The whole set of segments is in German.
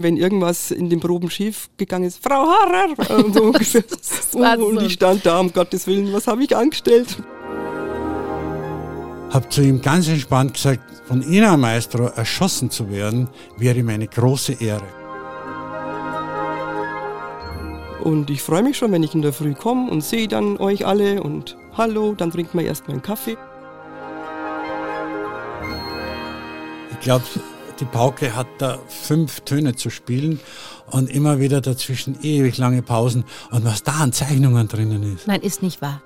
Wenn irgendwas in den Proben schief gegangen ist, Frau Harrer! Und, so ungefähr. oh, und ich stand da, um Gottes Willen, was habe ich angestellt? Hab zu ihm ganz entspannt gesagt, von Ihnen, Maestro, erschossen zu werden, wäre ihm eine große Ehre. Und ich freue mich schon, wenn ich in der Früh komme und sehe dann euch alle und hallo, dann trinkt man erstmal einen Kaffee. Ich glaube, die Pauke hat da fünf Töne zu spielen und immer wieder dazwischen ewig lange Pausen. Und was da an Zeichnungen drinnen ist. Nein, ist nicht wahr.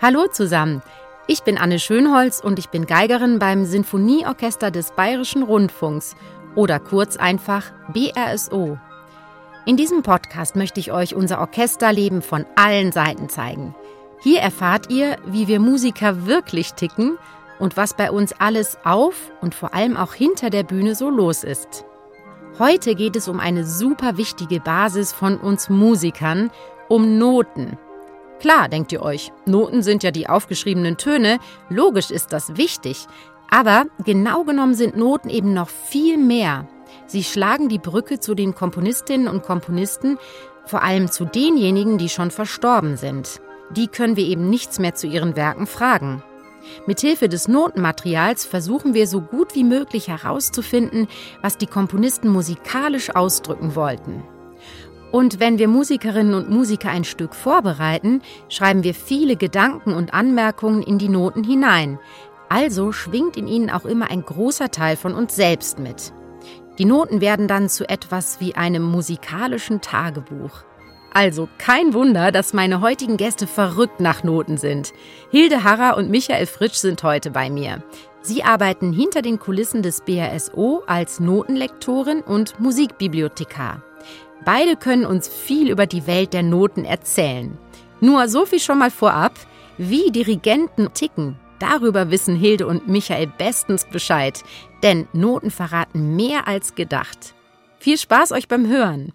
Hallo zusammen. Ich bin Anne Schönholz und ich bin Geigerin beim Sinfonieorchester des Bayerischen Rundfunks oder kurz einfach BRSO. In diesem Podcast möchte ich euch unser Orchesterleben von allen Seiten zeigen. Hier erfahrt ihr, wie wir Musiker wirklich ticken und was bei uns alles auf und vor allem auch hinter der Bühne so los ist. Heute geht es um eine super wichtige Basis von uns Musikern, um Noten. Klar, denkt ihr euch, Noten sind ja die aufgeschriebenen Töne, logisch ist das wichtig, aber genau genommen sind Noten eben noch viel mehr. Sie schlagen die Brücke zu den Komponistinnen und Komponisten, vor allem zu denjenigen, die schon verstorben sind. Die können wir eben nichts mehr zu ihren Werken fragen. Mithilfe des Notenmaterials versuchen wir so gut wie möglich herauszufinden, was die Komponisten musikalisch ausdrücken wollten. Und wenn wir Musikerinnen und Musiker ein Stück vorbereiten, schreiben wir viele Gedanken und Anmerkungen in die Noten hinein. Also schwingt in ihnen auch immer ein großer Teil von uns selbst mit. Die Noten werden dann zu etwas wie einem musikalischen Tagebuch. Also kein Wunder, dass meine heutigen Gäste verrückt nach Noten sind. Hilde Harrer und Michael Fritsch sind heute bei mir. Sie arbeiten hinter den Kulissen des BRSO als Notenlektorin und Musikbibliothekar. Beide können uns viel über die Welt der Noten erzählen. Nur so viel schon mal vorab, wie Dirigenten ticken, darüber wissen Hilde und Michael bestens Bescheid, denn Noten verraten mehr als gedacht. Viel Spaß euch beim Hören!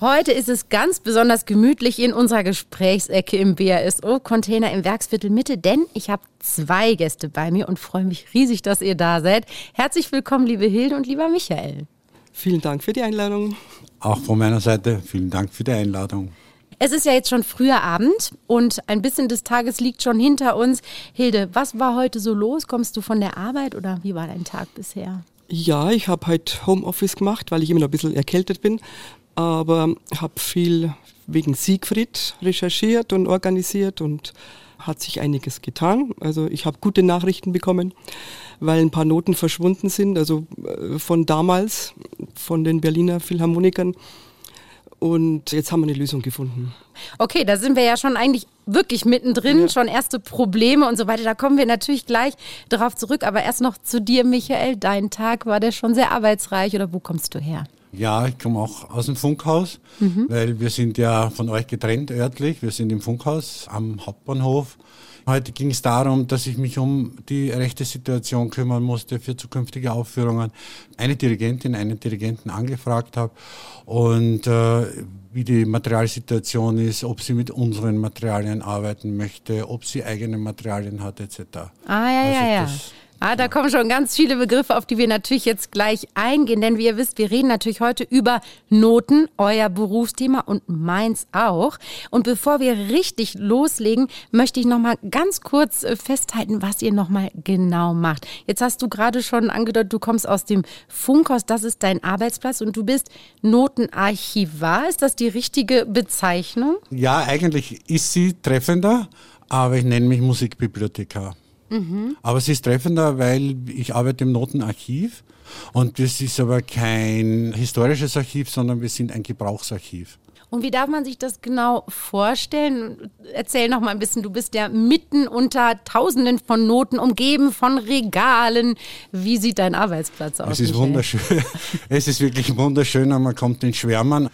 Heute ist es ganz besonders gemütlich in unserer Gesprächsecke im BASO-Container im Werksviertel Mitte, denn ich habe zwei Gäste bei mir und freue mich riesig, dass ihr da seid. Herzlich willkommen, liebe Hilde und lieber Michael. Vielen Dank für die Einladung. Auch von meiner Seite vielen Dank für die Einladung. Es ist ja jetzt schon früher Abend und ein bisschen des Tages liegt schon hinter uns. Hilde, was war heute so los? Kommst du von der Arbeit oder wie war dein Tag bisher? Ja, ich habe heute Homeoffice gemacht, weil ich immer noch ein bisschen erkältet bin aber habe viel wegen Siegfried recherchiert und organisiert und hat sich einiges getan. Also ich habe gute Nachrichten bekommen, weil ein paar Noten verschwunden sind, also äh, von damals, von den Berliner Philharmonikern. Und jetzt haben wir eine Lösung gefunden. Okay, da sind wir ja schon eigentlich wirklich mittendrin, ja. schon erste Probleme und so weiter. Da kommen wir natürlich gleich darauf zurück. Aber erst noch zu dir, Michael. Dein Tag war der schon sehr arbeitsreich oder wo kommst du her? Ja, ich komme auch aus dem Funkhaus, mhm. weil wir sind ja von euch getrennt örtlich. Wir sind im Funkhaus am Hauptbahnhof. Heute ging es darum, dass ich mich um die rechte Situation kümmern musste für zukünftige Aufführungen. Eine Dirigentin, einen Dirigenten angefragt habe und äh, wie die Materialsituation ist, ob sie mit unseren Materialien arbeiten möchte, ob sie eigene Materialien hat etc. Ah ja, also ja, ja. Ah, da kommen schon ganz viele Begriffe, auf die wir natürlich jetzt gleich eingehen, denn wie ihr wisst, wir reden natürlich heute über Noten, euer Berufsthema und meins auch. Und bevor wir richtig loslegen, möchte ich noch mal ganz kurz äh, festhalten, was ihr noch mal genau macht. Jetzt hast du gerade schon angedeutet, du kommst aus dem Funkhaus, das ist dein Arbeitsplatz und du bist Notenarchivar. Ist das die richtige Bezeichnung? Ja, eigentlich ist sie treffender, aber ich nenne mich Musikbibliothekar. Mhm. Aber es ist treffender, weil ich arbeite im Notenarchiv und das ist aber kein historisches Archiv, sondern wir sind ein Gebrauchsarchiv. Und wie darf man sich das genau vorstellen? Erzähl noch mal ein bisschen. Du bist ja mitten unter Tausenden von Noten, umgeben von Regalen. Wie sieht dein Arbeitsplatz aus? Es ist wunderschön. es ist wirklich wunderschön. Man kommt in Schwärmen.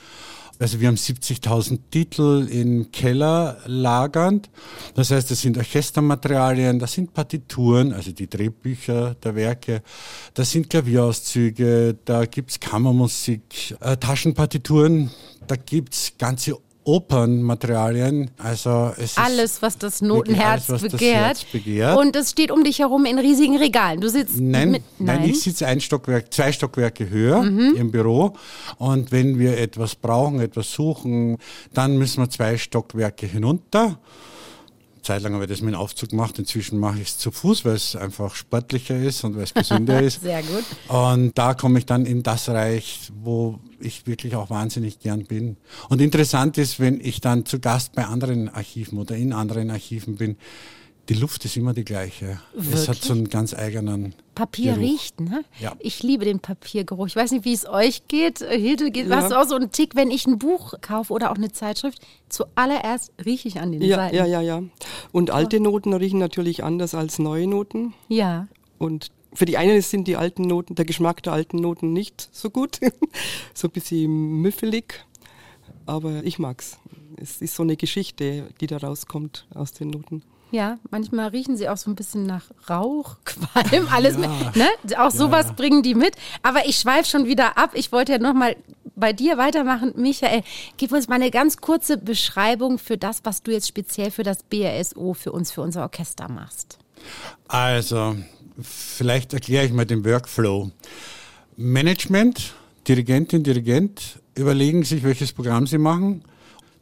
Also wir haben 70.000 Titel im Keller lagernd. Das heißt, das sind Orchestermaterialien, das sind Partituren, also die Drehbücher der Werke, das sind Klavierauszüge, da gibt's Kammermusik, äh, Taschenpartituren, da gibt's ganze Opernmaterialien. Also es alles, was das Notenherz alles, was begehrt. Das begehrt. Und es steht um dich herum in riesigen Regalen. Du sitzt nein, mit, nein. nein, ich sitze ein Stockwerk, zwei Stockwerke höher mhm. im Büro. Und wenn wir etwas brauchen, etwas suchen, dann müssen wir zwei Stockwerke hinunter. Zeit lang habe ich das mit dem Aufzug gemacht. Inzwischen mache ich es zu Fuß, weil es einfach sportlicher ist und weil es gesünder ist. Sehr gut. Und da komme ich dann in das Reich, wo ich wirklich auch wahnsinnig gern bin. Und interessant ist, wenn ich dann zu Gast bei anderen Archiven oder in anderen Archiven bin, die Luft ist immer die gleiche. Wirklich? Es hat so einen ganz eigenen. Papier Geruch. riecht, ne? Ja. Ich liebe den Papiergeruch. Ich weiß nicht, wie es euch geht. Hilde, geht, ja. hast du auch so einen Tick, wenn ich ein Buch kaufe oder auch eine Zeitschrift? Zuallererst rieche ich an den ja, Seiten. Ja, ja, ja. Und alte Noten riechen natürlich anders als neue Noten. Ja. Und für die einen sind die alten Noten, der Geschmack der alten Noten nicht so gut. so ein bisschen müffelig. Aber ich mag's. Es ist so eine Geschichte, die da rauskommt aus den Noten. Ja, manchmal riechen sie auch so ein bisschen nach Rauch, Qualm, alles ja. mit, ne? Auch sowas ja. bringen die mit. Aber ich schweife schon wieder ab. Ich wollte ja nochmal bei dir weitermachen. Michael, gib uns mal eine ganz kurze Beschreibung für das, was du jetzt speziell für das BRSO, für uns, für unser Orchester machst. Also, vielleicht erkläre ich mal den Workflow. Management, Dirigentin, Dirigent überlegen sich, welches Programm sie machen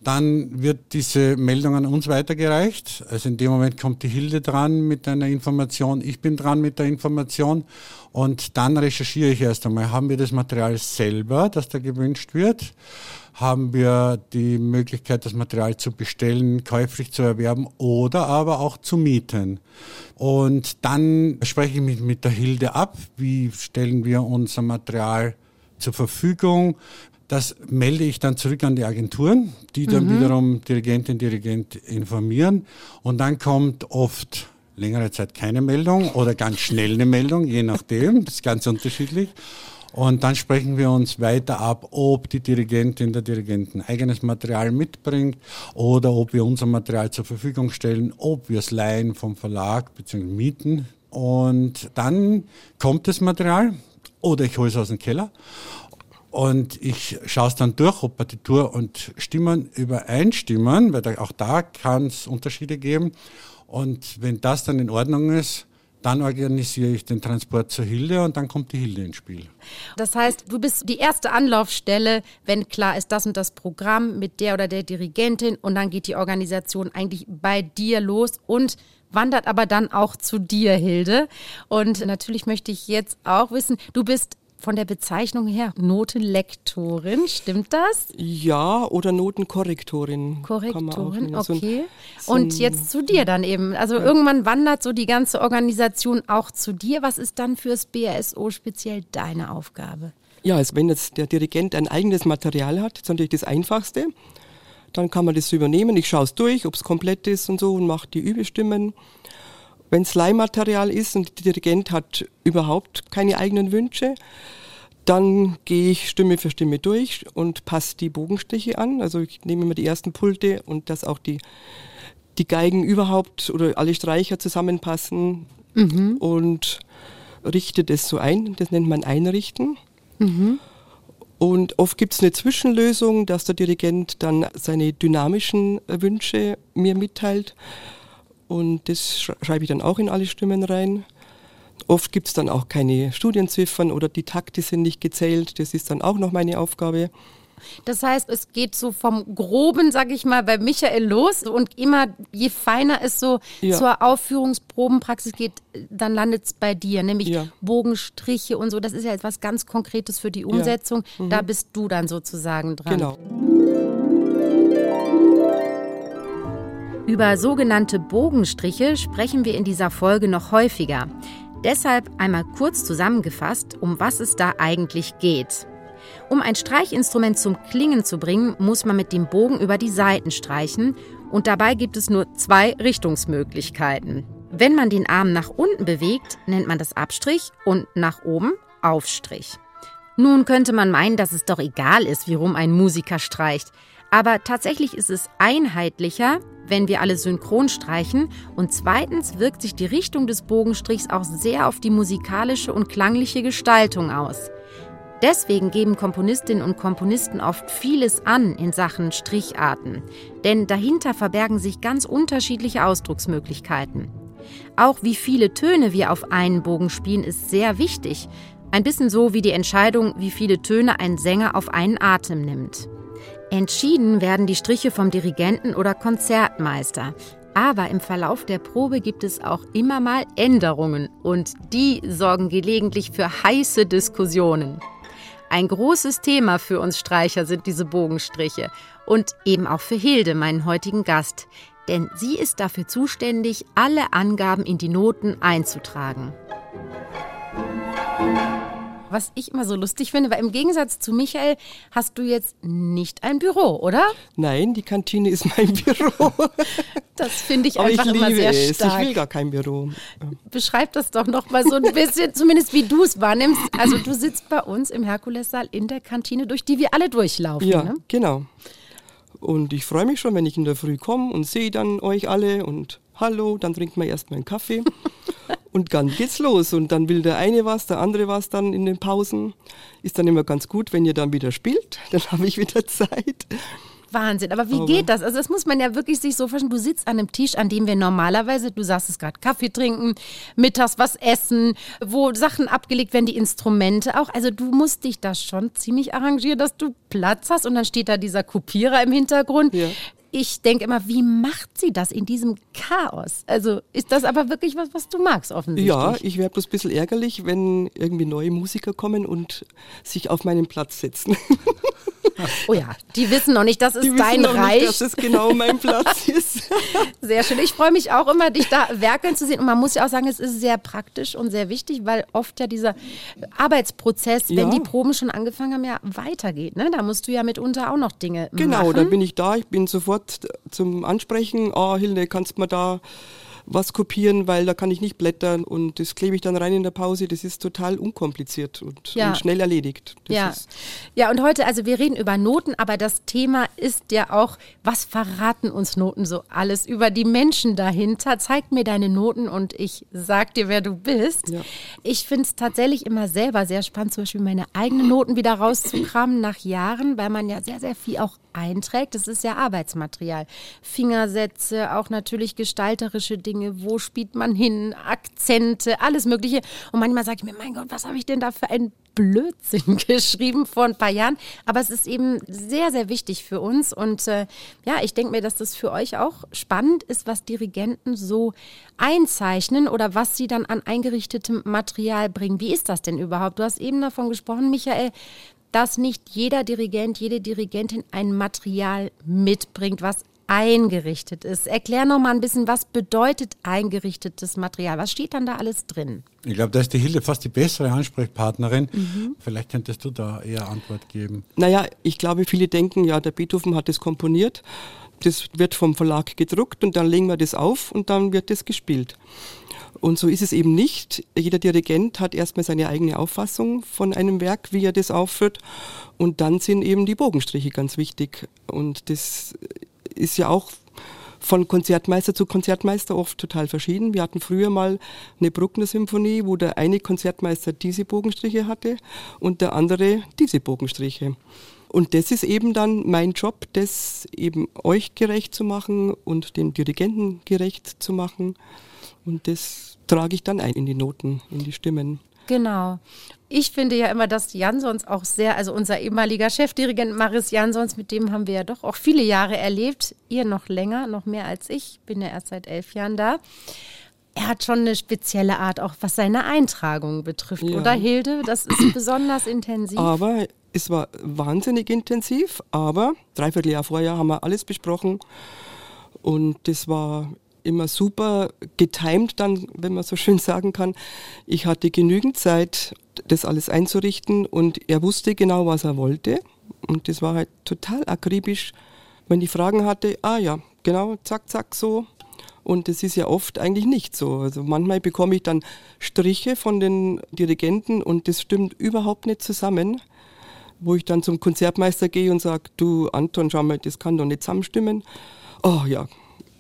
dann wird diese Meldung an uns weitergereicht. Also in dem Moment kommt die Hilde dran mit einer Information, ich bin dran mit der Information und dann recherchiere ich erst einmal, haben wir das Material selber, das da gewünscht wird? Haben wir die Möglichkeit, das Material zu bestellen, käuflich zu erwerben oder aber auch zu mieten? Und dann spreche ich mich mit der Hilde ab, wie stellen wir unser Material zur Verfügung, das melde ich dann zurück an die Agenturen, die dann mhm. wiederum Dirigentin, Dirigent informieren. Und dann kommt oft längere Zeit keine Meldung oder ganz schnell eine Meldung, je nachdem. Das ist ganz unterschiedlich. Und dann sprechen wir uns weiter ab, ob die Dirigentin, der Dirigenten eigenes Material mitbringt oder ob wir unser Material zur Verfügung stellen, ob wir es leihen vom Verlag bzw. mieten. Und dann kommt das Material oder ich hole es aus dem Keller und ich schaue es dann durch, ob Partitur und Stimmen übereinstimmen, weil da, auch da kann es Unterschiede geben. Und wenn das dann in Ordnung ist, dann organisiere ich den Transport zur Hilde und dann kommt die Hilde ins Spiel. Das heißt, du bist die erste Anlaufstelle, wenn klar ist, das und das Programm mit der oder der Dirigentin und dann geht die Organisation eigentlich bei dir los und wandert aber dann auch zu dir, Hilde. Und natürlich möchte ich jetzt auch wissen, du bist von der Bezeichnung her Notenlektorin, stimmt das? Ja, oder Notenkorrektorin. Korrektorin, okay. So ein, Und jetzt zu dir dann eben. Also ja. irgendwann wandert so die ganze Organisation auch zu dir. Was ist dann fürs BRSO speziell deine Aufgabe? Ja, also wenn jetzt der Dirigent ein eigenes Material hat, ist natürlich das Einfachste. Dann kann man das übernehmen. Ich schaue es durch, ob es komplett ist und so und mache die Übestimmen. Wenn es Leihmaterial ist und der Dirigent hat überhaupt keine eigenen Wünsche, dann gehe ich Stimme für Stimme durch und passe die Bogenstriche an. Also ich nehme immer die ersten Pulte und dass auch die, die Geigen überhaupt oder alle Streicher zusammenpassen mhm. und richte das so ein. Das nennt man Einrichten. Mhm. Und oft gibt es eine Zwischenlösung, dass der Dirigent dann seine dynamischen Wünsche mir mitteilt. Und das schreibe ich dann auch in alle Stimmen rein. Oft gibt es dann auch keine Studienziffern oder die Takte sind nicht gezählt. Das ist dann auch noch meine Aufgabe. Das heißt, es geht so vom Groben, sag ich mal, bei Michael los und immer, je feiner es so ja. zur Aufführungsprobenpraxis geht, dann landet es bei dir, nämlich ja. Bogenstriche und so. Das ist ja etwas ganz Konkretes für die Umsetzung. Ja. Mhm. Da bist du dann sozusagen dran. Genau. Über sogenannte Bogenstriche sprechen wir in dieser Folge noch häufiger. Deshalb einmal kurz zusammengefasst, um was es da eigentlich geht. Um ein Streichinstrument zum Klingen zu bringen, muss man mit dem Bogen über die Saiten streichen und dabei gibt es nur zwei Richtungsmöglichkeiten. Wenn man den Arm nach unten bewegt, nennt man das Abstrich und nach oben Aufstrich. Nun könnte man meinen, dass es doch egal ist, wie rum ein Musiker streicht. Aber tatsächlich ist es einheitlicher, wenn wir alle synchron streichen. Und zweitens wirkt sich die Richtung des Bogenstrichs auch sehr auf die musikalische und klangliche Gestaltung aus. Deswegen geben Komponistinnen und Komponisten oft vieles an in Sachen Stricharten, denn dahinter verbergen sich ganz unterschiedliche Ausdrucksmöglichkeiten. Auch wie viele Töne wir auf einen Bogen spielen, ist sehr wichtig. Ein bisschen so wie die Entscheidung, wie viele Töne ein Sänger auf einen Atem nimmt. Entschieden werden die Striche vom Dirigenten oder Konzertmeister. Aber im Verlauf der Probe gibt es auch immer mal Änderungen und die sorgen gelegentlich für heiße Diskussionen. Ein großes Thema für uns Streicher sind diese Bogenstriche und eben auch für Hilde, meinen heutigen Gast, denn sie ist dafür zuständig, alle Angaben in die Noten einzutragen was ich immer so lustig finde, weil im Gegensatz zu Michael hast du jetzt nicht ein Büro, oder? Nein, die Kantine ist mein Büro. Das finde ich einfach ich immer sehr es. stark. Ich will gar kein Büro. Beschreib das doch noch mal so ein bisschen, zumindest wie du es wahrnimmst. Also du sitzt bei uns im Herkulessaal in der Kantine, durch die wir alle durchlaufen. Ja, ne? genau. Und ich freue mich schon, wenn ich in der Früh komme und sehe dann euch alle und hallo, dann trinkt man erstmal einen Kaffee. Und dann geht's los. Und dann will der eine was, der andere was dann in den Pausen. Ist dann immer ganz gut, wenn ihr dann wieder spielt. Dann habe ich wieder Zeit. Wahnsinn. Aber wie Aber geht das? Also das muss man ja wirklich sich so vorstellen. Du sitzt an einem Tisch, an dem wir normalerweise, du sagst es gerade, Kaffee trinken, mittags was essen, wo Sachen abgelegt werden, die Instrumente auch. Also du musst dich da schon ziemlich arrangieren, dass du Platz hast und dann steht da dieser Kopierer im Hintergrund. Ja ich denke immer, wie macht sie das in diesem Chaos? Also ist das aber wirklich was, was du magst offensichtlich? Ja, ich werde bloß ein bisschen ärgerlich, wenn irgendwie neue Musiker kommen und sich auf meinen Platz setzen. Oh ja, die wissen noch nicht, das ist die dein noch Reich. Nicht, dass es genau mein Platz ist. Sehr schön. Ich freue mich auch immer, dich da werkeln zu sehen. Und man muss ja auch sagen, es ist sehr praktisch und sehr wichtig, weil oft ja dieser Arbeitsprozess, ja. wenn die Proben schon angefangen haben, ja weitergeht. Ne? Da musst du ja mitunter auch noch Dinge genau, machen. Genau, da bin ich da. Ich bin sofort zum Ansprechen. Ah, oh, Hilde, kannst du mir da was kopieren, weil da kann ich nicht blättern und das klebe ich dann rein in der Pause. Das ist total unkompliziert und, ja. und schnell erledigt. Das ja. ja, und heute, also wir reden über Noten, aber das Thema ist ja auch, was verraten uns Noten so alles über die Menschen dahinter? Zeig mir deine Noten und ich sag dir, wer du bist. Ja. Ich finde es tatsächlich immer selber sehr spannend, zum Beispiel meine eigenen Noten wieder rauszukramen nach Jahren, weil man ja sehr, sehr viel auch einträgt. Das ist ja Arbeitsmaterial. Fingersätze, auch natürlich gestalterische Dinge. Wo spielt man hin? Akzente, alles Mögliche. Und manchmal sage ich mir, mein Gott, was habe ich denn da für einen Blödsinn geschrieben vor ein paar Jahren? Aber es ist eben sehr, sehr wichtig für uns. Und äh, ja, ich denke mir, dass das für euch auch spannend ist, was Dirigenten so einzeichnen oder was sie dann an eingerichtetem Material bringen. Wie ist das denn überhaupt? Du hast eben davon gesprochen, Michael, dass nicht jeder Dirigent, jede Dirigentin ein Material mitbringt, was eingerichtet ist. Erklär noch mal ein bisschen, was bedeutet eingerichtetes Material? Was steht dann da alles drin? Ich glaube, da ist die Hilde fast die bessere Ansprechpartnerin. Mhm. Vielleicht könntest du da eher Antwort geben. Naja, ich glaube, viele denken, ja, der Beethoven hat das komponiert. Das wird vom Verlag gedruckt und dann legen wir das auf und dann wird das gespielt. Und so ist es eben nicht. Jeder Dirigent hat erstmal seine eigene Auffassung von einem Werk, wie er das aufführt. Und dann sind eben die Bogenstriche ganz wichtig. Und das ist ja auch von Konzertmeister zu Konzertmeister oft total verschieden. Wir hatten früher mal eine Bruckner Symphonie, wo der eine Konzertmeister diese Bogenstriche hatte und der andere diese Bogenstriche. Und das ist eben dann mein Job, das eben euch gerecht zu machen und den Dirigenten gerecht zu machen. Und das trage ich dann ein in die Noten, in die Stimmen. Genau. Ich finde ja immer, dass Jansons auch sehr, also unser ehemaliger Chefdirigent Maris Jansons, mit dem haben wir ja doch auch viele Jahre erlebt. Ihr noch länger, noch mehr als ich. Bin ja erst seit elf Jahren da. Er hat schon eine spezielle Art, auch was seine Eintragung betrifft, ja. oder Hilde? Das ist besonders intensiv. Aber es war wahnsinnig intensiv, aber dreiviertel Jahr vorher haben wir alles besprochen. Und das war immer super getimed dann, wenn man so schön sagen kann. Ich hatte genügend Zeit, das alles einzurichten und er wusste genau, was er wollte. Und das war halt total akribisch. Wenn ich Fragen hatte, ah ja, genau, zack, zack, so. Und das ist ja oft eigentlich nicht so. Also manchmal bekomme ich dann Striche von den Dirigenten und das stimmt überhaupt nicht zusammen. Wo ich dann zum Konzertmeister gehe und sage, du Anton, schau mal, das kann doch nicht zusammenstimmen. Oh ja,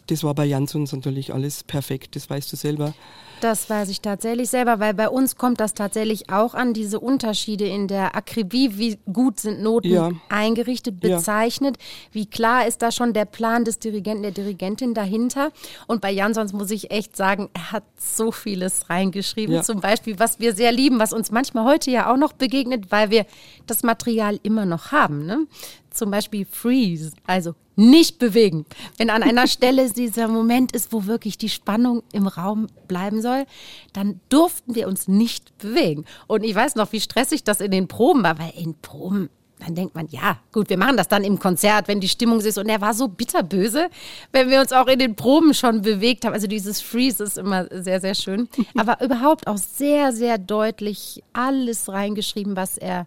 das war bei Jansons natürlich alles perfekt, das weißt du selber. Das weiß ich tatsächlich selber, weil bei uns kommt das tatsächlich auch an, diese Unterschiede in der Akribie, wie gut sind Noten ja. eingerichtet, bezeichnet, ja. wie klar ist da schon der Plan des Dirigenten, der Dirigentin dahinter. Und bei Jansons muss ich echt sagen, er hat so vieles reingeschrieben, ja. zum Beispiel, was wir sehr lieben, was uns manchmal heute ja auch noch begegnet, weil wir das Material immer noch haben. Ne? Zum Beispiel Freeze, also nicht bewegen. Wenn an einer Stelle dieser Moment ist, wo wirklich die Spannung im Raum bleiben soll, dann durften wir uns nicht bewegen. Und ich weiß noch, wie stressig das in den Proben war, weil in Proben dann denkt man, ja, gut, wir machen das dann im Konzert, wenn die Stimmung ist. Und er war so bitterböse, wenn wir uns auch in den Proben schon bewegt haben. Also dieses Freeze ist immer sehr, sehr schön. Aber überhaupt auch sehr, sehr deutlich alles reingeschrieben, was er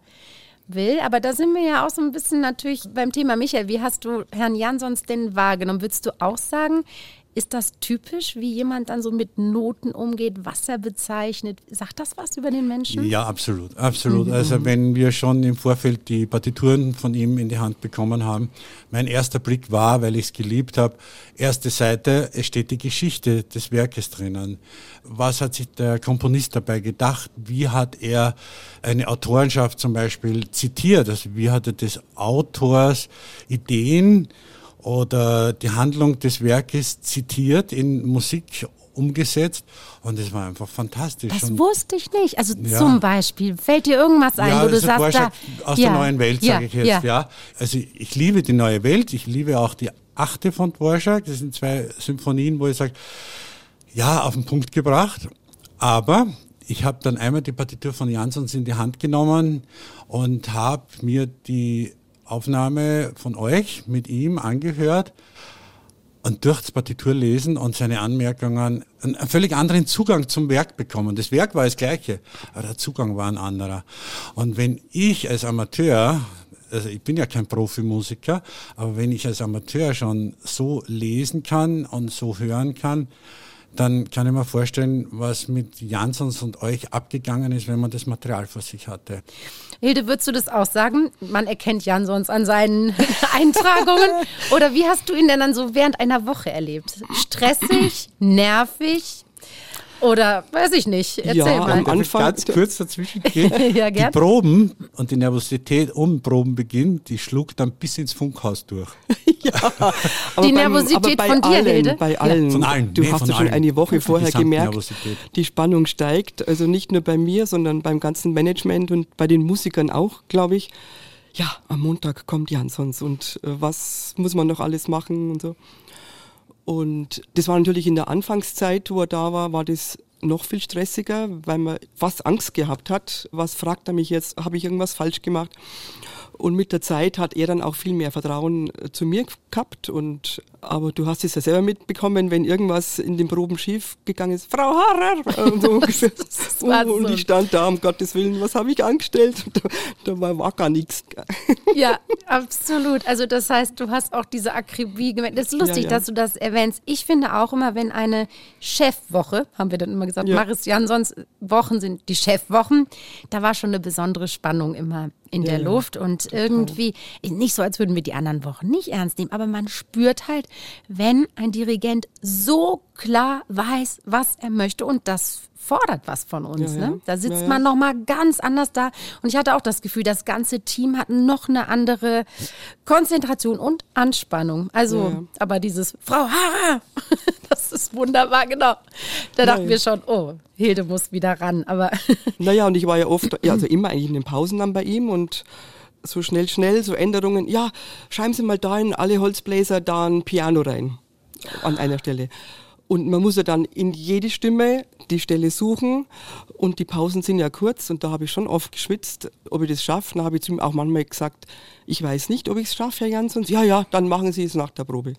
will. Aber da sind wir ja auch so ein bisschen natürlich beim Thema Michael. Wie hast du Herrn Jansons denn wahrgenommen? Würdest du auch sagen, ist das typisch, wie jemand dann so mit Noten umgeht, was er bezeichnet? Sagt das was über den Menschen? Ja, absolut, absolut. Mhm. Also wenn wir schon im Vorfeld die Partituren von ihm in die Hand bekommen haben, mein erster Blick war, weil ich es geliebt habe, erste Seite, es steht die Geschichte des Werkes drinnen. Was hat sich der Komponist dabei gedacht? Wie hat er eine Autorenschaft zum Beispiel zitiert? Also wie hat er des Autors Ideen oder die Handlung des Werkes zitiert, in Musik umgesetzt und es war einfach fantastisch. Das und wusste ich nicht. Also ja. zum Beispiel, fällt dir irgendwas ein, ja, wo du sagst, da, aus ja, der neuen Welt, sage ich jetzt, ja. Also ich liebe die neue Welt, ich liebe auch die achte von Dvorak, das sind zwei Symphonien, wo ich sage, ja, auf den Punkt gebracht, aber ich habe dann einmal die Partitur von Jansons in die Hand genommen und habe mir die Aufnahme von euch mit ihm angehört und durch das Partitur lesen und seine Anmerkungen einen, völlig anderen Zugang zum Werk bekommen. Das Werk war das gleiche, aber der Zugang war ein anderer. Und wenn ich als Amateur, also ich bin ja kein Profimusiker, aber wenn ich als Amateur schon so lesen kann und so hören kann, dann kann ich mir vorstellen, was mit Jansons und euch abgegangen ist, wenn man das Material vor sich hatte. Hilde, würdest du das auch sagen? Man erkennt Jansons an seinen Eintragungen. Oder wie hast du ihn denn dann so während einer Woche erlebt? Stressig, nervig, oder weiß ich nicht. Erzähl ja, mal. am Anfang ganz kurz dazwischen gehen. ja, die Proben und die Nervosität um Probenbeginn, die schlug dann bis ins Funkhaus durch. ja, die beim, Nervosität von dir, allen, Hilde? Bei allen. Von allen. Du nee, hast ja schon eine Woche vorher gemerkt, die Spannung steigt. Also nicht nur bei mir, sondern beim ganzen Management und bei den Musikern auch, glaube ich. Ja, am Montag kommt Jansons und äh, was muss man noch alles machen und so. Und das war natürlich in der Anfangszeit, wo er da war, war das noch viel stressiger, weil man fast Angst gehabt hat. Was fragt er mich jetzt? Habe ich irgendwas falsch gemacht? Und mit der Zeit hat er dann auch viel mehr Vertrauen zu mir gehabt. Und, aber du hast es ja selber mitbekommen, wenn irgendwas in den Proben schief gegangen ist, Frau Harrer! Und, so ungefähr. und ich stand da, um Gottes Willen, was habe ich angestellt? Da, da war, gar nichts. Ja, absolut. Also das heißt, du hast auch diese Akribie gemerkt. Das ist lustig, ja, ja. dass du das erwähnst. Ich finde auch immer, wenn eine Chefwoche, haben wir dann immer gesagt, ja. Maris Jansons Wochen sind die Chefwochen, da war schon eine besondere Spannung immer in ja, der. Luft und irgendwie nicht so, als würden wir die anderen Wochen nicht ernst nehmen, aber man spürt halt, wenn ein Dirigent so klar weiß, was er möchte und das fordert was von uns. Ja, ne? Da sitzt ja, man noch mal ganz anders da und ich hatte auch das Gefühl, das ganze Team hat noch eine andere Konzentration und Anspannung. Also, aber dieses Frau Hara, das ist wunderbar, genau. Da dachten wir schon, oh, Hilde muss wieder ran. Aber naja, und ich war ja oft, also immer eigentlich in den Pausen dann bei ihm und so schnell, schnell, so Änderungen. Ja, schreiben Sie mal da in alle Holzbläser da ein Piano rein. An einer Stelle. Und man muss ja dann in jede Stimme die Stelle suchen und die Pausen sind ja kurz und da habe ich schon oft geschwitzt, ob ich das schaffe. Da habe ich zu ihm auch manchmal gesagt, ich weiß nicht, ob ich es schaffe, Herr Jansons. Ja, ja, dann machen Sie es nach der Probe.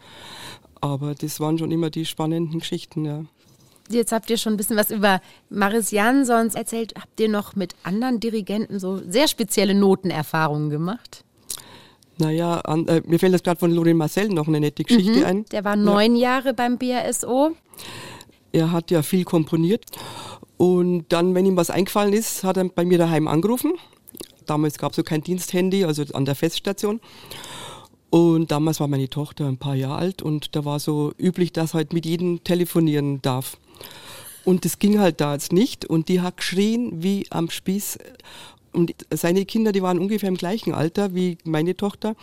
Aber das waren schon immer die spannenden Geschichten, ja. Jetzt habt ihr schon ein bisschen was über Maris Jansons erzählt. Habt ihr noch mit anderen Dirigenten so sehr spezielle Notenerfahrungen gemacht? Naja, an, äh, mir fällt das gerade von Lorin Marcel noch eine nette Geschichte mhm, ein. Der war neun ja. Jahre beim BASO. Er hat ja viel komponiert. Und dann, wenn ihm was eingefallen ist, hat er bei mir daheim angerufen. Damals gab es so kein Diensthandy, also an der Feststation. Und damals war meine Tochter ein paar Jahre alt und da war so üblich, dass halt mit jedem telefonieren darf. Und das ging halt da jetzt nicht und die hat geschrien wie am Spieß. Und seine Kinder, die waren ungefähr im gleichen Alter wie meine Tochter.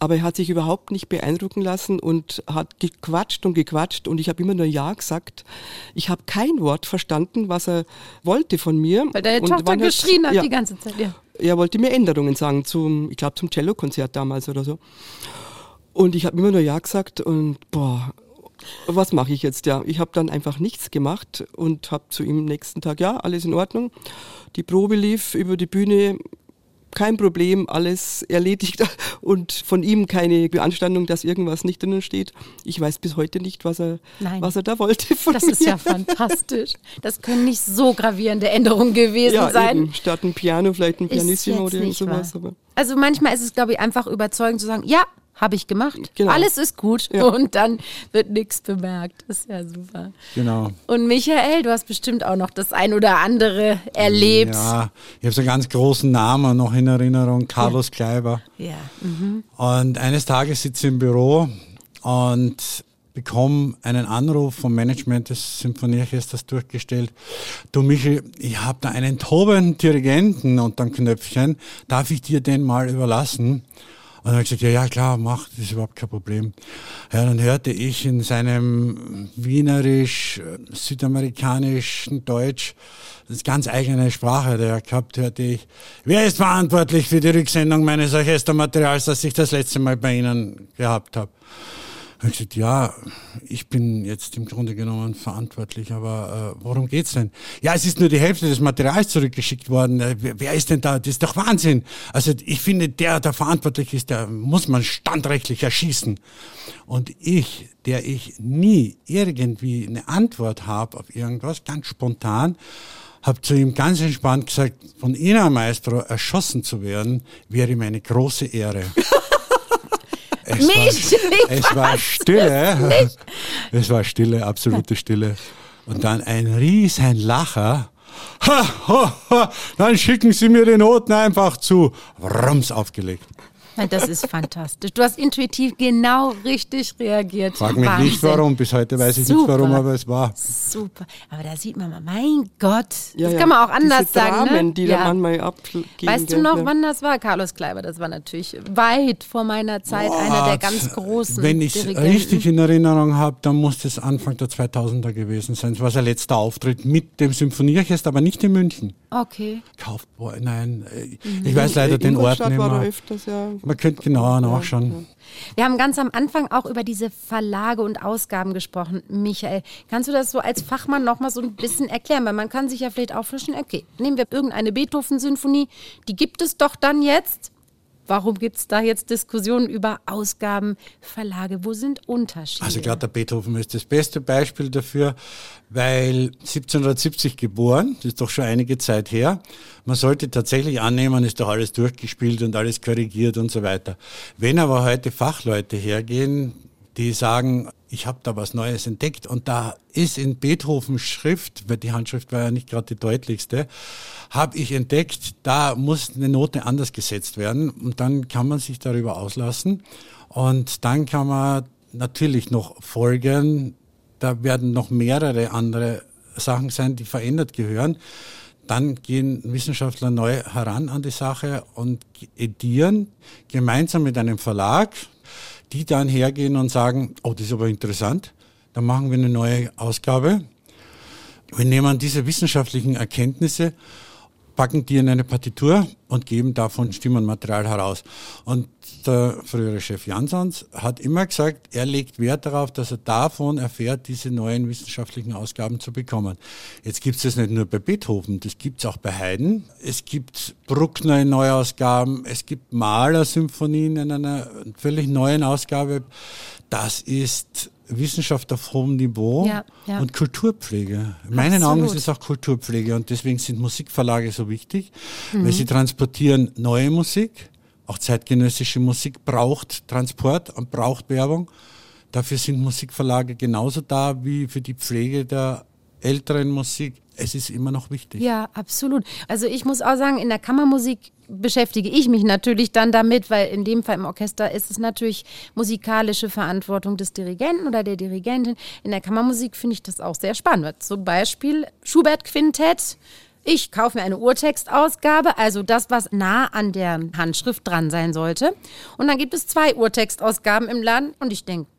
Aber er hat sich überhaupt nicht beeindrucken lassen und hat gequatscht und gequatscht und ich habe immer nur Ja gesagt. Ich habe kein Wort verstanden, was er wollte von mir. Weil deine und Tochter er- geschrien hat ja, die ganze Zeit, ja. er wollte mir Änderungen sagen zum, ich glaube zum Cellokonzert damals oder so. Und ich habe immer nur Ja gesagt und boah, was mache ich jetzt? Ja, ich habe dann einfach nichts gemacht und habe zu ihm am nächsten Tag, ja, alles in Ordnung. Die Probe lief über die Bühne, kein Problem, alles erledigt und von ihm keine Beanstandung, dass irgendwas nicht drinnen steht. Ich weiß bis heute nicht, was er, Nein. was er da wollte von Das mir. ist ja fantastisch. Das können nicht so gravierende Änderungen gewesen ja, sein. eben, statt ein Piano vielleicht ein Pianissimo oder sowas. Also manchmal ist es, glaube ich, einfach überzeugend zu sagen, ja, habe ich gemacht. Genau. Alles ist gut. Ja. Und dann wird nichts bemerkt. Das ist ja super. Genau. Und Michael, du hast bestimmt auch noch das ein oder andere erlebt. Ja, ich habe so einen ganz großen Namen noch in Erinnerung, Carlos Kleiber. Ja. Und eines Tages sitze ich im Büro und bekomme einen Anruf vom Management des Symphonieorchesters durchgestellt. Du Michi, ich habe da einen tobenden Dirigenten und dann Knöpfchen, darf ich dir den mal überlassen? Und dann habe ich gesagt, ja, ja, klar, mach, das ist überhaupt kein Problem. Ja, dann hörte ich in seinem wienerisch, südamerikanischen Deutsch, das ist ganz eigene Sprache, der er gehabt, hörte ich, wer ist verantwortlich für die Rücksendung meines Orchestermaterials, das ich das letzte Mal bei Ihnen gehabt habe? Ich gesagt, ja, ich bin jetzt im Grunde genommen verantwortlich, aber äh, worum geht's denn? Ja, es ist nur die Hälfte des Materials zurückgeschickt worden. Äh, wer, ist denn da? Das ist doch Wahnsinn. Also ich finde, der, der verantwortlich ist, der muss man standrechtlich erschießen. Und ich, der ich nie irgendwie eine Antwort habe auf irgendwas, ganz spontan, habe zu ihm ganz entspannt gesagt, von Ihnen, Maestro, erschossen zu werden, wäre mir eine große Ehre. Es Mich war, nicht, es war? Stille. Es war Stille, absolute Stille. Und dann ein riesen Lacher. Ha, ha, ha, dann schicken Sie mir die Noten einfach zu. Rums aufgelegt. Das ist fantastisch. Du hast intuitiv genau richtig reagiert. Frag mich nicht Wahnsinn. warum, bis heute weiß ich Super. nicht warum, aber es war. Super. Aber da sieht man mal, mein Gott. Ja, das ja. kann man auch anders Diese sagen. Dramen, ne? die ja. da manchmal abgehen. Weißt du noch, wann das war? Carlos Kleiber, das war natürlich weit vor meiner Zeit einer der ganz großen Wenn ich es richtig in Erinnerung habe, dann muss das Anfang der 2000er gewesen sein. Es war sein letzter Auftritt mit dem Symphonieorchester, aber nicht in München. Okay. Kaufbeuren, nein, äh, Mhm. ich weiß leider den Ort nicht war er mehr. öfters, ja. Man könnte genauer nachschauen. Wir haben ganz am Anfang auch über diese Verlage und Ausgaben gesprochen. Michael, kannst du das so als Fachmann nochmal so ein bisschen erklären? Weil man kann sich ja vielleicht auch vorstellen, okay, nehmen wir irgendeine Beethoven-Symphonie, die gibt es doch dann jetzt. Warum gibt es da jetzt Diskussionen über Ausgaben, Verlage? Wo sind Unterschiede? Also gerade der Beethoven ist das beste Beispiel dafür, weil 1770 geboren, das ist doch schon einige Zeit her. Man sollte tatsächlich annehmen, ist doch alles durchgespielt und alles korrigiert und so weiter. Wenn aber heute Fachleute hergehen, die sagen, ich habe da was Neues entdeckt. Und da ist in Beethovens Schrift, weil die Handschrift war ja nicht gerade die deutlichste, habe ich entdeckt, da muss eine Note anders gesetzt werden. Und dann kann man sich darüber auslassen. Und dann kann man natürlich noch folgen, da werden noch mehrere andere Sachen sein, die verändert gehören. Dann gehen Wissenschaftler neu heran an die Sache und edieren gemeinsam mit einem Verlag, die dann hergehen und sagen, oh, das ist aber interessant, dann machen wir eine neue Ausgabe. Wir nehmen diese wissenschaftlichen Erkenntnisse, packen die in eine Partitur und geben davon Stimmenmaterial heraus. Und der frühere Chef Jansons hat immer gesagt, er legt Wert darauf, dass er davon erfährt, diese neuen wissenschaftlichen Ausgaben zu bekommen. Jetzt gibt es das nicht nur bei Beethoven, das gibt es auch bei Haydn. Es gibt Bruckner in Neuausgaben, es gibt Mahler-Symphonien in einer völlig neuen Ausgabe. Das ist Wissenschaft auf hohem Niveau Ja, ja. und Kulturpflege. In meinen Absolut. Augen ist es auch Kulturpflege und deswegen sind Musikverlage so wichtig, Mhm. weil sie transportieren neue Musik, auch zeitgenössische Musik braucht Transport und braucht Werbung. Dafür sind Musikverlage genauso da wie für die Pflege der älteren Musik, es ist immer noch wichtig. Ja, absolut. Also ich muss auch sagen, in der Kammermusik beschäftige ich mich natürlich dann damit, weil in dem Fall im Orchester ist es natürlich musikalische Verantwortung des Dirigenten oder der Dirigentin. In der Kammermusik finde ich das auch sehr spannend. Zum Beispiel Schubert Quintett. Ich kaufe mir eine Urtextausgabe, also das, was nah an der Handschrift dran sein sollte. Und dann gibt es zwei Urtextausgaben im Laden und ich denke,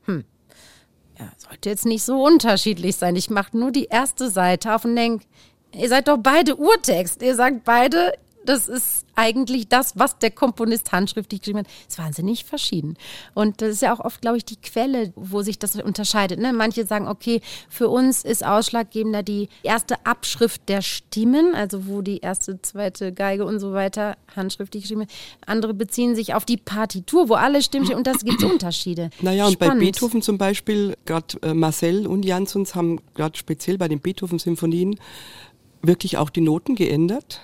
ja, sollte jetzt nicht so unterschiedlich sein. Ich mache nur die erste Seite auf und denke, ihr seid doch beide Urtext. Ihr sagt beide, das ist eigentlich das, was der Komponist handschriftlich geschrieben hat, ist wahnsinnig verschieden. Und das ist ja auch oft, glaube ich, die Quelle, wo sich das unterscheidet. Ne? Manche sagen, okay, für uns ist ausschlaggebender die erste Abschrift der Stimmen, also wo die erste, zweite Geige und so weiter handschriftlich geschrieben wird. Andere beziehen sich auf die Partitur, wo alle Stimmen stehen und das gibt es Unterschiede. Naja, und bei Beethoven zum Beispiel, gerade äh, Marcel und Jansons haben gerade speziell bei den Beethoven-Symphonien wirklich auch die Noten geändert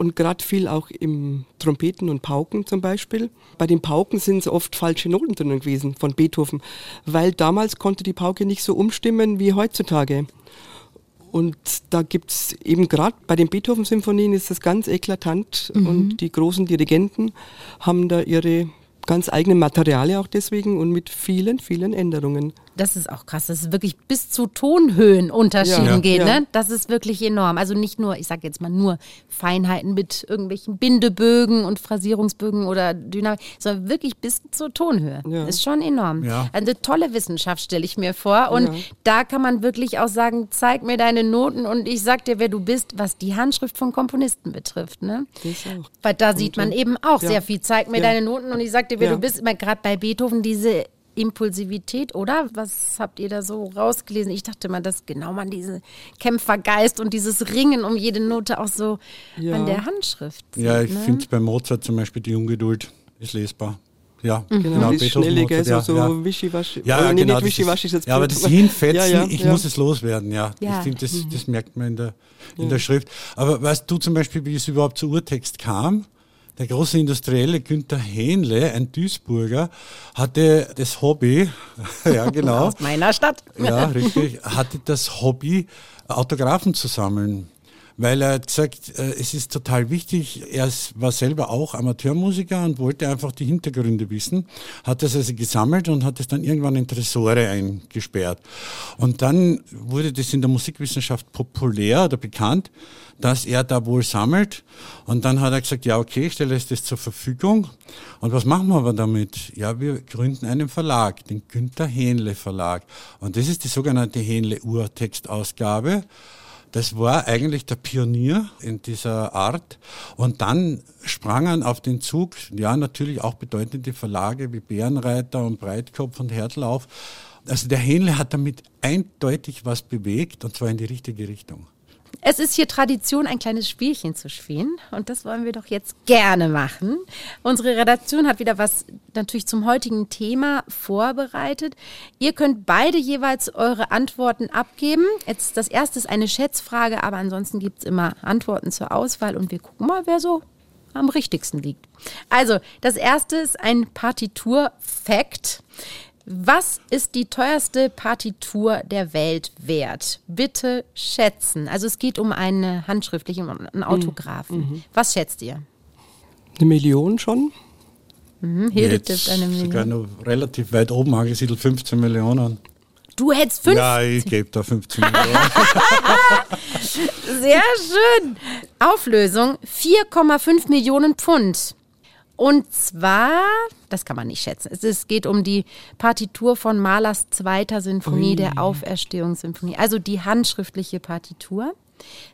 und gerade viel auch im Trompeten und Pauken zum Beispiel. Bei den Pauken sind es oft falsche Noten drin gewesen von Beethoven, weil damals konnte die Pauke nicht so umstimmen wie heutzutage. Und da gibt es eben gerade bei den Beethoven-Symphonien ist das ganz eklatant mhm. und die großen Dirigenten haben da ihre ganz eigene Materialien auch deswegen und mit vielen, vielen Änderungen. Das ist auch krass, dass es wirklich bis zu Tonhöhenunterschieden ja, geht. Ja. Ne? Das ist wirklich enorm. Also nicht nur, ich sage jetzt mal nur Feinheiten mit irgendwelchen Bindebögen und Phrasierungsbögen oder Dynamik, sondern wirklich bis zur Tonhöhe. Ja. Ist schon enorm. Eine tolle Wissenschaft stelle ich mir vor. Und da kann man wirklich auch sagen, zeig mir deine Noten und ich sag dir, wer du bist, was die Handschrift von Komponisten betrifft. Ne? Weil da sieht man eben auch sehr viel. Zeig mir deine Noten und ich sag dir, wer du bist. Gerade bei Beethoven diese Impulsivität, oder? Was habt ihr da so rausgelesen? Ich dachte mal, dass genau man diesen Kämpfergeist und dieses Ringen um jede Note auch so ja. an der Handschrift sieht. Ja, ich ne? finde bei Mozart zum Beispiel die Ungeduld ist lesbar. Ja, mhm. genau, genau das Schnellige, Mozart, ja, so, ja. wischiwaschi. Ja, ja, genau, nicht wischiwaschi ist, ja, aber das Hinfetzen, ja, ja, ich muss es loswerden, ja. Ich finde, das, mhm. das merkt man in der, in der Schrift. Aber weißt du zum Beispiel, wie es überhaupt zu Urtext kam? Der große Industrielle Günther Hähnle, ein Duisburger, hatte das Hobby, ja genau. Aus meiner Stadt. ja, richtig, hatte das Hobby, Autographen zu sammeln weil er hat gesagt, äh, es ist total wichtig. Er war selber auch Amateurmusiker und wollte einfach die Hintergründe wissen, hat das also gesammelt und hat es dann irgendwann in Tresore eingesperrt. Und dann wurde das in der Musikwissenschaft populär oder bekannt, dass er da wohl sammelt. Und dann hat er gesagt, ja okay, ich stelle es das zur Verfügung. Und was machen wir aber damit? Ja, wir gründen einen Verlag, den Günther Hähnle Verlag. Und das ist die sogenannte Hähnle Urtextausgabe. Das war eigentlich der Pionier in dieser Art. Und dann sprangen auf den Zug, ja, natürlich auch bedeutende Verlage wie Bärenreiter und Breitkopf und Hertel auf. Also der Hähnle hat damit eindeutig was bewegt und zwar in die richtige Richtung. Es ist hier Tradition, ein kleines Spielchen zu spielen. Und das wollen wir doch jetzt gerne machen. Unsere Redaktion hat wieder was natürlich zum heutigen Thema vorbereitet. Ihr könnt beide jeweils eure Antworten abgeben. Jetzt das erste ist eine Schätzfrage, aber ansonsten gibt es immer Antworten zur Auswahl und wir gucken mal, wer so am richtigsten liegt. Also, das erste ist ein Partitur-Fact. Was ist die teuerste Partitur der Welt wert? Bitte schätzen. Also es geht um eine handschriftliche, um einen Autografen. Mhm. Was schätzt ihr? Eine Million schon? Mhm. Hilde tippt eine Million. Sogar noch relativ weit oben angesiedelt, 15 Millionen. Du hättest 15? Ja, ich gebe da 15 Millionen. Sehr schön. Auflösung 4,5 Millionen Pfund. Und zwar, das kann man nicht schätzen, es, geht um die Partitur von Mahlers zweiter Sinfonie, Ui. der Auferstehungssymphonie, also die handschriftliche Partitur.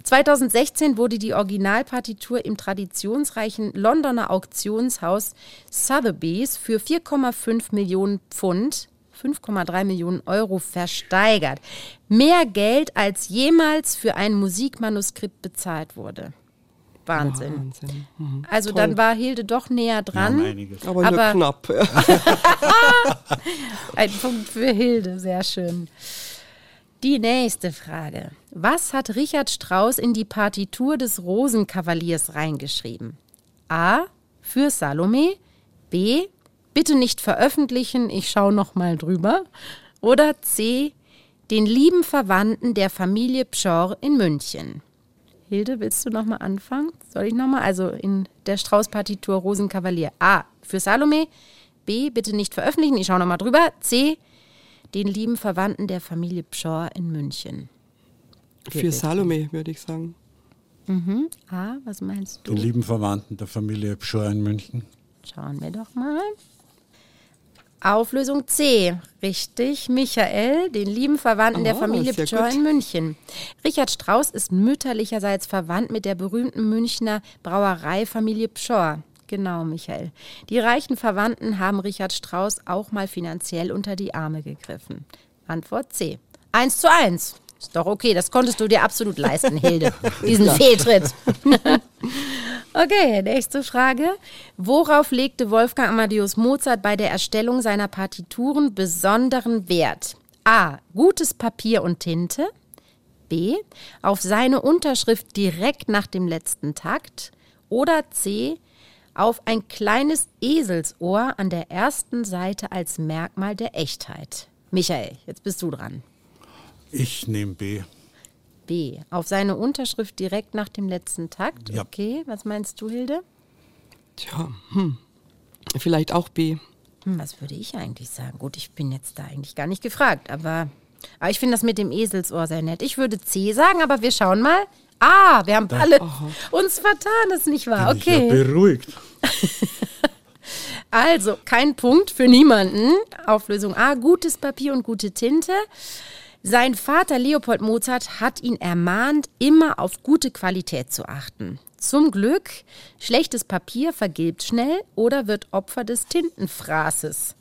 2016 wurde die Originalpartitur im traditionsreichen Londoner Auktionshaus Sotheby's für 4,5 Millionen Pfund 5,3 Millionen Euro versteigert. Mehr Geld als jemals für ein Musikmanuskript bezahlt wurde. Wahnsinn. Wahnsinn. Mhm. Also Toll. dann war Hilde doch näher dran. Ja, aber, aber knapp. Ein Punkt für Hilde, sehr schön. Die nächste Frage. Was hat Richard Strauss in die Partitur des Rosenkavaliers reingeschrieben? A. Für Salome. B. Bitte nicht veröffentlichen, ich schaue noch mal drüber. Oder C. den lieben Verwandten der Familie Pschorr in München. Hilde, willst du nochmal anfangen? Soll ich nochmal? Also in der Strauß-Partitur Rosenkavalier. A. Für Salome. B. Bitte nicht veröffentlichen. Ich schaue nochmal drüber. C. Den lieben Verwandten der Familie Pschorr in München. Für Salome, würde ich sagen. Mhm. A. Was meinst du? Den lieben Verwandten der Familie Pschor in München. Schauen wir doch mal. Auflösung C. Richtig, Michael, den lieben Verwandten der Oh, Familie sehr Pschorr gut. in München. Richard Strauss ist mütterlicherseits verwandt mit der berühmten Münchner Brauereifamilie Pschorr. Genau, Michael. Die reichen Verwandten haben Richard Strauss auch mal finanziell unter die Arme gegriffen. Antwort C. Eins zu eins. Ist doch okay, das konntest du dir absolut leisten, Hilde. Diesen Fehltritt. Okay, nächste Frage. Worauf legte Wolfgang Amadeus Mozart bei der Erstellung seiner Partituren besonderen Wert? A. Gutes Papier und Tinte. B. Auf seine Unterschrift direkt nach dem letzten Takt. Oder C. Auf ein kleines Eselsohr an der ersten Seite als Merkmal der Echtheit. Michael, jetzt bist du dran. Ich nehme B. B. Auf seine Unterschrift direkt nach dem letzten Takt. Ja. Okay, was meinst du, Hilde? Tja, hm. Vielleicht auch B. Hm, was würde ich eigentlich sagen? Gut, ich bin jetzt da eigentlich gar nicht gefragt, aber, aber ich finde das mit dem Eselsohr sehr nett. Ich würde C sagen, aber wir schauen mal. Ah, wir haben alle uns vertan, ist nicht wahr? Bin ich ja Okay. beruhigt. Also, kein Punkt für niemanden. Auflösung A, gutes Papier und gute Tinte. Sein Vater Leopold Mozart hat ihn ermahnt, immer auf gute Qualität zu achten. Zum Glück, schlechtes Papier vergilbt schnell oder wird Opfer des Tintenfraßes.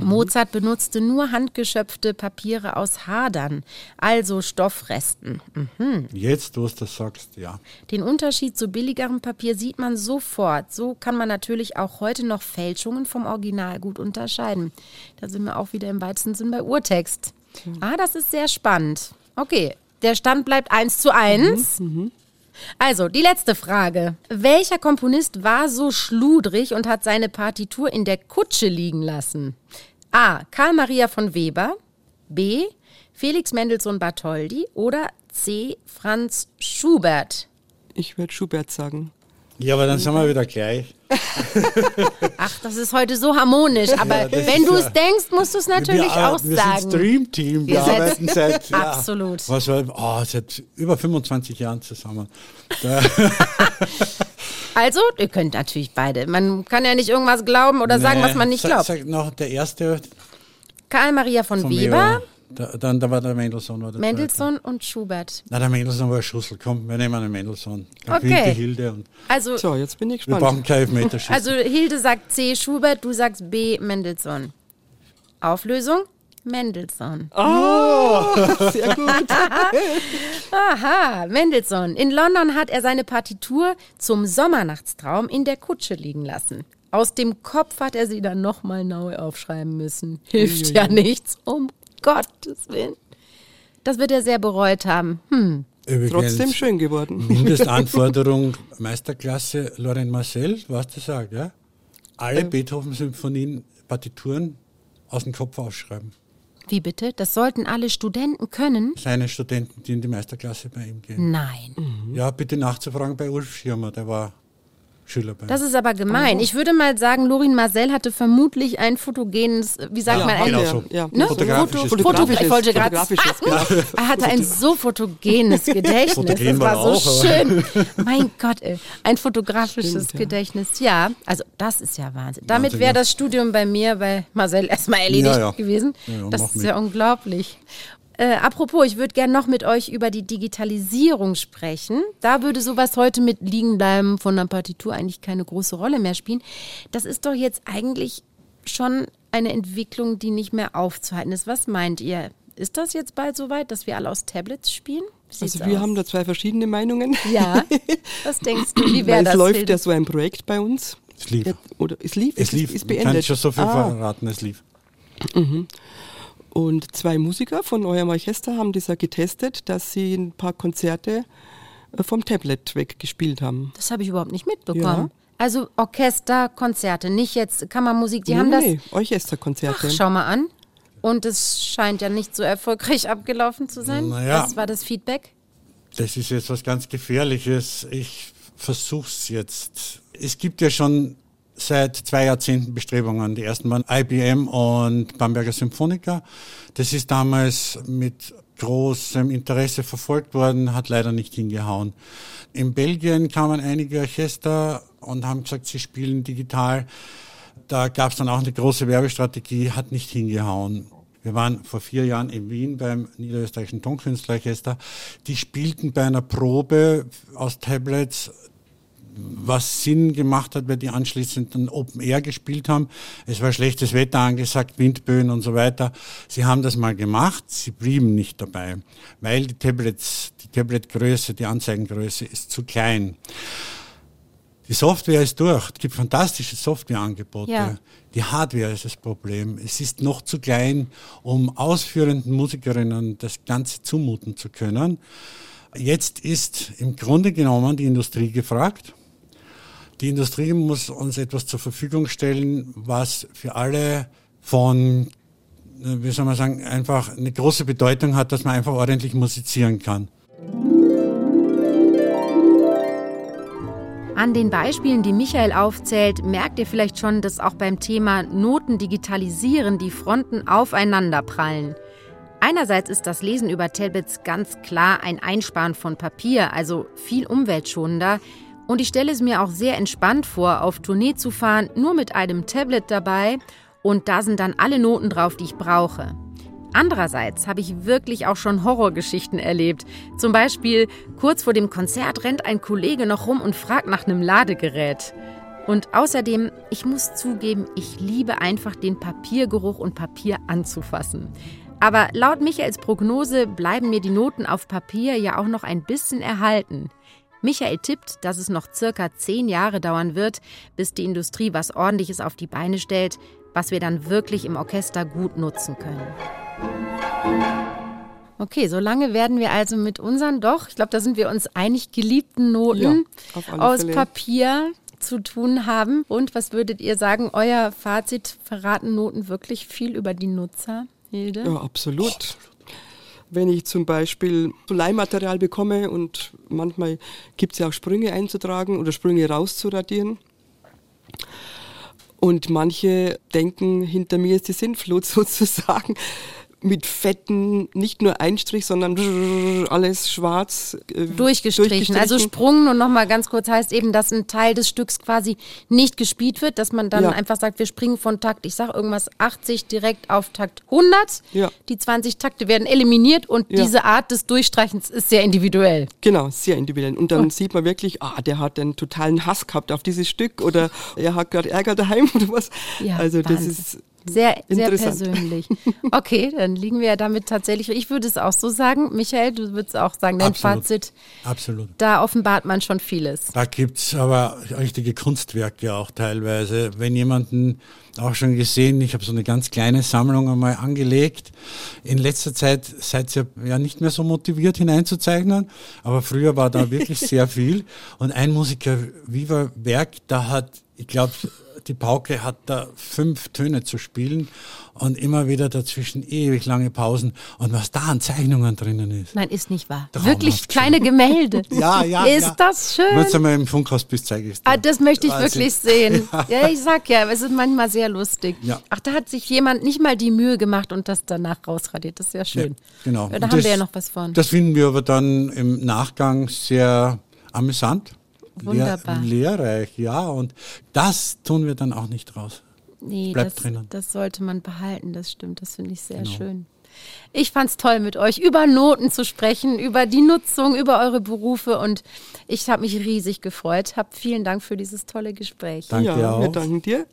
Mozart benutzte nur handgeschöpfte Papiere aus Hadern, also Stoffresten. Mhm. Jetzt, wo du das sagst, ja. Den Unterschied zu billigerem Papier sieht man sofort. So kann man natürlich auch heute noch Fälschungen vom Original gut unterscheiden. Da sind wir auch wieder im weitesten Sinn bei Urtext. Ah, das ist sehr spannend. Okay, der Stand bleibt 1 zu 1. Also, die letzte Frage. Welcher Komponist war so schludrig und hat seine Partitur in der Kutsche liegen lassen? A. Karl Maria von Weber. B. Felix Mendelssohn Bartholdy. Oder C. Franz Schubert. Ich würde Schubert sagen. Ja, aber dann sind wir wieder gleich. Ach, das ist heute so harmonisch. Aber das wenn du ja- es denkst, musst du es natürlich wir, auch wir sagen. sind Stream Team. Wir seid- arbeiten seit ja, Absolut. Was war, oh, seit über 25 Jahren zusammen. Also, ihr könnt natürlich beide. Man kann ja nicht irgendwas glauben oder sagen, Nee, was man nicht sag- glaubt. Sag noch der erste Karl Maria von, von Weber, Da, dann da war der Mendelssohn. War der zweite. Mendelssohn und Schubert. Na, der Mendelssohn war ein Schussel. Komm, wir nehmen einen Mendelssohn. Dann Okay. die Hilde und Also, So, jetzt bin ich wir gespannt. brauchen kein Elfmeterschießen. also Hilde sagt C. Schubert, du sagst B. Mendelssohn. Auflösung? Mendelssohn. Sehr gut. Aha, Mendelssohn. In London hat er seine Partitur zum Sommernachtstraum in der Kutsche liegen lassen. Aus dem Kopf hat er sie dann nochmal neu aufschreiben müssen. Hilft ja nichts, um Gottes Willen. Das wird er sehr bereut haben. Hm. Übrigens, Trotzdem schön geworden. Mindestanforderung Meisterklasse Loren Marcel, was du sagst, ja? Alle Ähm. Beethoven-Symphonien, Partituren aus dem Kopf aufschreiben. Wie bitte? Das sollten alle Studenten können? Seine Studenten, die in die Meisterklasse bei ihm gehen. Nein. Ja, bitte nachzufragen bei Ulf Schirmer, der war Schüler bei Das ist aber gemein. Ich würde mal sagen, Lorin Marcel hatte vermutlich ein fotogenes, wie sagt Ja, man, ein, genau so. ja. Ne? Fotografisches Foto, Foto, Fotografisches- ich wollte gerade fotografisches, er hatte ein so fotogenes Gedächtnis. Fotogen das war so auch, schön. Mein Gott, ey. ein fotografisches Stimmt. Gedächtnis. Ja, also das ist ja Wahnsinn. Damit wäre das Studium bei mir, bei Marcel, erstmal erledigt gewesen. Das ist ja unglaublich. Äh, apropos, ich würde gerne noch mit euch über die Digitalisierung sprechen. Da würde sowas heute mit Liegenbleiben von einer Partitur eigentlich keine große Rolle mehr spielen. Das ist doch jetzt eigentlich schon eine Entwicklung, die nicht mehr aufzuhalten ist. Was meint ihr? Ist das jetzt bald soweit, dass wir alle aus Tablets spielen? Wie sieht's Also wir aus? haben da zwei verschiedene Meinungen. Ja, was denkst du, wie wäre es das? läuft Hilde? ja so ein Projekt bei uns. Es lief. Ja, oder es lief. Es lief. Ist, ist Ich beendet. kann schon so viel ah, verraten, es lief. Und zwei Musiker von eurem Orchester haben das ja getestet, dass sie ein paar Konzerte äh, vom Tablet weggespielt haben. Das habe ich überhaupt nicht mitbekommen. Ja. Also Orchester, Konzerte, nicht jetzt Kammermusik, die nee, haben das. nee, Orchesterkonzerte. Ach, schau mal an. Und es scheint ja nicht so erfolgreich abgelaufen zu sein. Naja, Was war das Feedback? Das ist jetzt was ganz Gefährliches. Ich versuche es jetzt. Es gibt ja schon seit zwei Jahrzehnten Bestrebungen. Die ersten waren IBM und Bamberger Symphoniker. Das ist damals mit großem Interesse verfolgt worden, hat leider nicht hingehauen. In Belgien kamen einige Orchester und haben gesagt, sie spielen digital. Da gab es dann auch eine große Werbestrategie, hat nicht hingehauen. Wir waren vor vier Jahren in Wien beim Niederösterreichischen Tonkünstlerorchester. Die spielten bei einer Probe aus Tablets was Sinn gemacht hat, weil die anschließend dann Open Air gespielt haben. Es war schlechtes Wetter angesagt, Windböen und so weiter. Sie haben das mal gemacht, sie blieben nicht dabei, weil die Tablets, die Tabletgröße, die Anzeigengröße ist zu klein. Die Software ist durch. Es gibt fantastische Softwareangebote. Ja. Die Hardware ist das Problem. Es ist noch zu klein, um ausführenden Musikerinnen das Ganze zumuten zu können. Jetzt ist im Grunde genommen die Industrie gefragt. Die Industrie muss uns etwas zur Verfügung stellen, was für alle von, wie soll man sagen, einfach eine große Bedeutung hat, dass man einfach ordentlich musizieren kann. An den Beispielen, die Michael aufzählt, merkt ihr vielleicht schon, dass auch beim Thema Noten digitalisieren die Fronten aufeinanderprallen. Einerseits ist das Lesen über Tablets ganz klar ein Einsparen von Papier, also viel umweltschonender. Und ich stelle es mir auch sehr entspannt vor, auf Tournee zu fahren, nur mit einem Tablet dabei und da sind dann alle Noten drauf, die ich brauche. Andererseits habe ich wirklich auch schon Horrorgeschichten erlebt. Zum Beispiel kurz vor dem Konzert rennt ein Kollege noch rum und fragt nach einem Ladegerät. Und außerdem, ich muss zugeben, ich liebe einfach den Papiergeruch und Papier anzufassen. Aber laut Michaels Prognose bleiben mir die Noten auf Papier ja auch noch ein bisschen erhalten. Michael tippt, dass es noch circa zehn Jahre dauern wird, bis die Industrie was Ordentliches auf die Beine stellt, was wir dann wirklich im Orchester gut nutzen können. Okay, so lange werden wir also mit unseren doch, ich glaube, da sind wir uns einig, geliebten Noten ja, aus Fälle. Papier zu tun haben. Und was würdet ihr sagen, euer Fazit, verraten Noten wirklich viel über die Nutzer, Hilde? Ja, absolut wenn ich zum Beispiel so Leihmaterial bekomme und manchmal gibt es ja auch Sprünge einzutragen oder Sprünge rauszuradieren. Und manche denken, hinter mir ist die Sintflut sozusagen mit fetten, nicht nur Einstrich, sondern alles schwarz. Äh, durchgestrichen. durchgestrichen. Also Sprung, und nochmal ganz kurz, heißt eben, dass ein Teil des Stücks quasi nicht gespielt wird, dass man dann ja. einfach sagt, wir springen von Takt, ich sag irgendwas 80 direkt auf Takt 100. Ja. Die 20 Takte werden eliminiert und ja. diese Art des Durchstreichens ist sehr individuell. Genau, sehr individuell. Und dann oh. sieht man wirklich, ah, der hat einen totalen Hass gehabt auf dieses Stück oder er hat gerade Ärger daheim oder was. Ja, also Wahnsinn. das ist sehr, sehr persönlich. Okay, dann liegen wir ja damit tatsächlich. Ich würde es auch so sagen. Michael, du würdest auch sagen, dein Absolut. Fazit. Absolut. Da offenbart man schon vieles. Da gibt es aber richtige Kunstwerke auch teilweise. Wenn jemanden auch schon gesehen, ich habe so eine ganz kleine Sammlung einmal angelegt. In letzter Zeit seid ihr ja nicht mehr so motiviert hineinzuzeichnen, aber früher war da wirklich sehr viel. Und ein Musiker, Viva Werk, da hat, ich glaube, die Pauke hat da fünf Töne zu spielen und immer wieder dazwischen ewig lange Pausen. Und was da an Zeichnungen drinnen ist. Nein, ist nicht wahr. Wirklich kleine Gemälde. ja, ja. Ist ja. das schön? Wenn du mal im Funkhaus bist, zeige ich es dir. Ah, das möchte ich Wahnsinn. wirklich sehen. Ja. ja. ich sag ja, es ist manchmal sehr lustig. Ja. Ach, da hat sich jemand nicht mal die Mühe gemacht und das danach rausradiert. Das ist ja schön. Genau. da und haben das, wir ja noch was von. Das finden wir aber dann im Nachgang sehr amüsant. Wunderbar. Lehr lehrreich, ja. Und das tun wir dann auch nicht raus. Nee, Bleibt das, drinnen. das sollte man behalten, das stimmt. Das finde ich sehr genau. schön. Ich fand es toll, mit euch über Noten zu sprechen, über die Nutzung, über eure Berufe und ich habe mich riesig gefreut. Hab vielen Dank für dieses tolle Gespräch. Danke ja, auch. wir danken dir.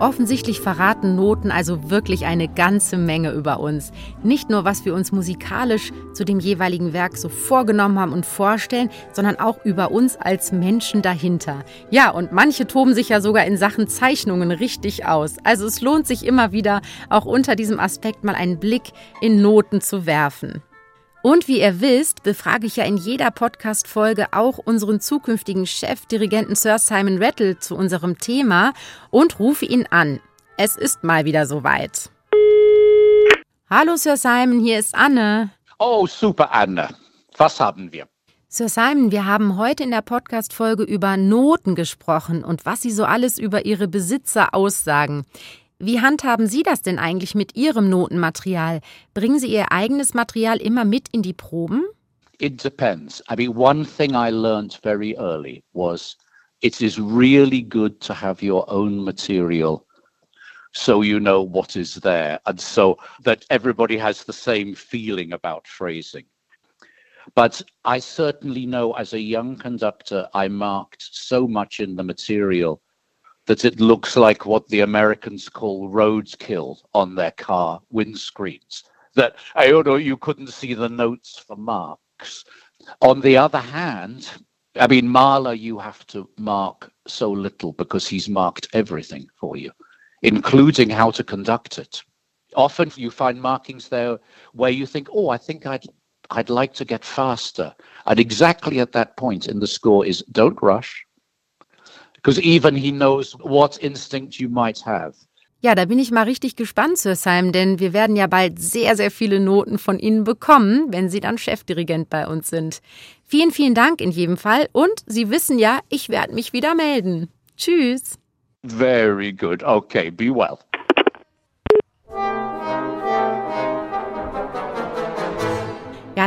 Offensichtlich verraten Noten also wirklich eine ganze Menge über uns. Nicht nur, was wir uns musikalisch zu dem jeweiligen Werk so vorgenommen haben und vorstellen, sondern auch über uns als Menschen dahinter. Ja, und manche toben sich ja sogar in Sachen Zeichnungen richtig aus. Also es lohnt sich immer wieder, auch unter diesem Aspekt mal einen Blick in Noten zu werfen. Und wie ihr wisst, befrage ich ja in jeder Podcast-Folge auch unseren zukünftigen Chefdirigenten Sir Simon Rattle zu unserem Thema und rufe ihn an. Es ist mal wieder soweit. Hallo Sir Simon, hier ist Anne. Oh, super Anne. Was haben wir? Sir Simon, wir haben heute in der Podcast-Folge über Noten gesprochen und was sie so alles über ihre Besitzer aussagen. Wie handhaben Sie das denn eigentlich mit Ihrem Notenmaterial? Bringen Sie Ihr eigenes Material immer mit in die Proben? It depends. I mean, one thing I learned very early was it is really good to have your own material so you know what is there and so that everybody has the same feeling about phrasing. But I certainly know as a young conductor, I marked so much in the material that it looks like what the Americans call roadkill on their car windscreens. That I don't know, you couldn't see the notes for marks. On the other hand, I mean, Marla, you have to mark so little because he's marked everything for you, including how to conduct it. Often you find markings there where you think, oh, I think I'd I'd like to get faster. And exactly at that point in the score is don't rush, because even he knows what instinct you might have. Ja, da bin ich mal richtig gespannt, Sir Simon, denn wir werden ja bald sehr, sehr viele Noten von Ihnen bekommen, wenn Sie dann Chefdirigent bei uns sind. Vielen, vielen Dank in jedem Fall und Sie wissen ja, ich werde mich wieder melden. Tschüss. Very good. Okay, be well.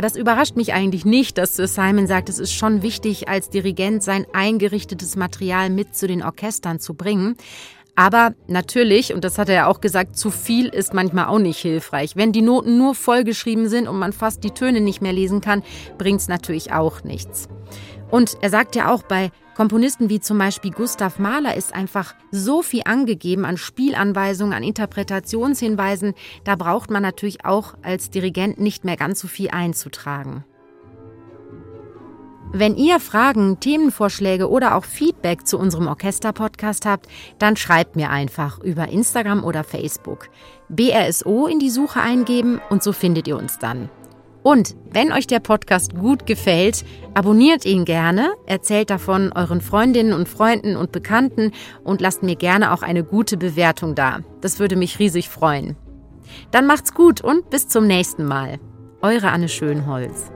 Das überrascht mich eigentlich nicht, dass Simon sagt, es ist schon wichtig, als Dirigent sein eingerichtetes Material mit zu den Orchestern zu bringen. Aber natürlich, und das hat er ja auch gesagt, zu viel ist manchmal auch nicht hilfreich. Wenn die Noten nur vollgeschrieben sind und man fast die Töne nicht mehr lesen kann, bringt es natürlich auch nichts. Und er sagt ja auch, bei Komponisten wie zum Beispiel Gustav Mahler ist einfach so viel angegeben an Spielanweisungen, an Interpretationshinweisen, da braucht man natürlich auch als Dirigent nicht mehr ganz so viel einzutragen. Wenn ihr Fragen, Themenvorschläge oder auch Feedback zu unserem Orchester-Podcast habt, dann schreibt mir einfach über Instagram oder Facebook. BRSO in die Suche eingeben und so findet ihr uns dann. Und wenn euch der Podcast gut gefällt, abonniert ihn gerne, erzählt davon euren Freundinnen und Freunden und Bekannten und lasst mir gerne auch eine gute Bewertung da. Das würde mich riesig freuen. Dann macht's gut und bis zum nächsten Mal. Eure Anne Schönholz.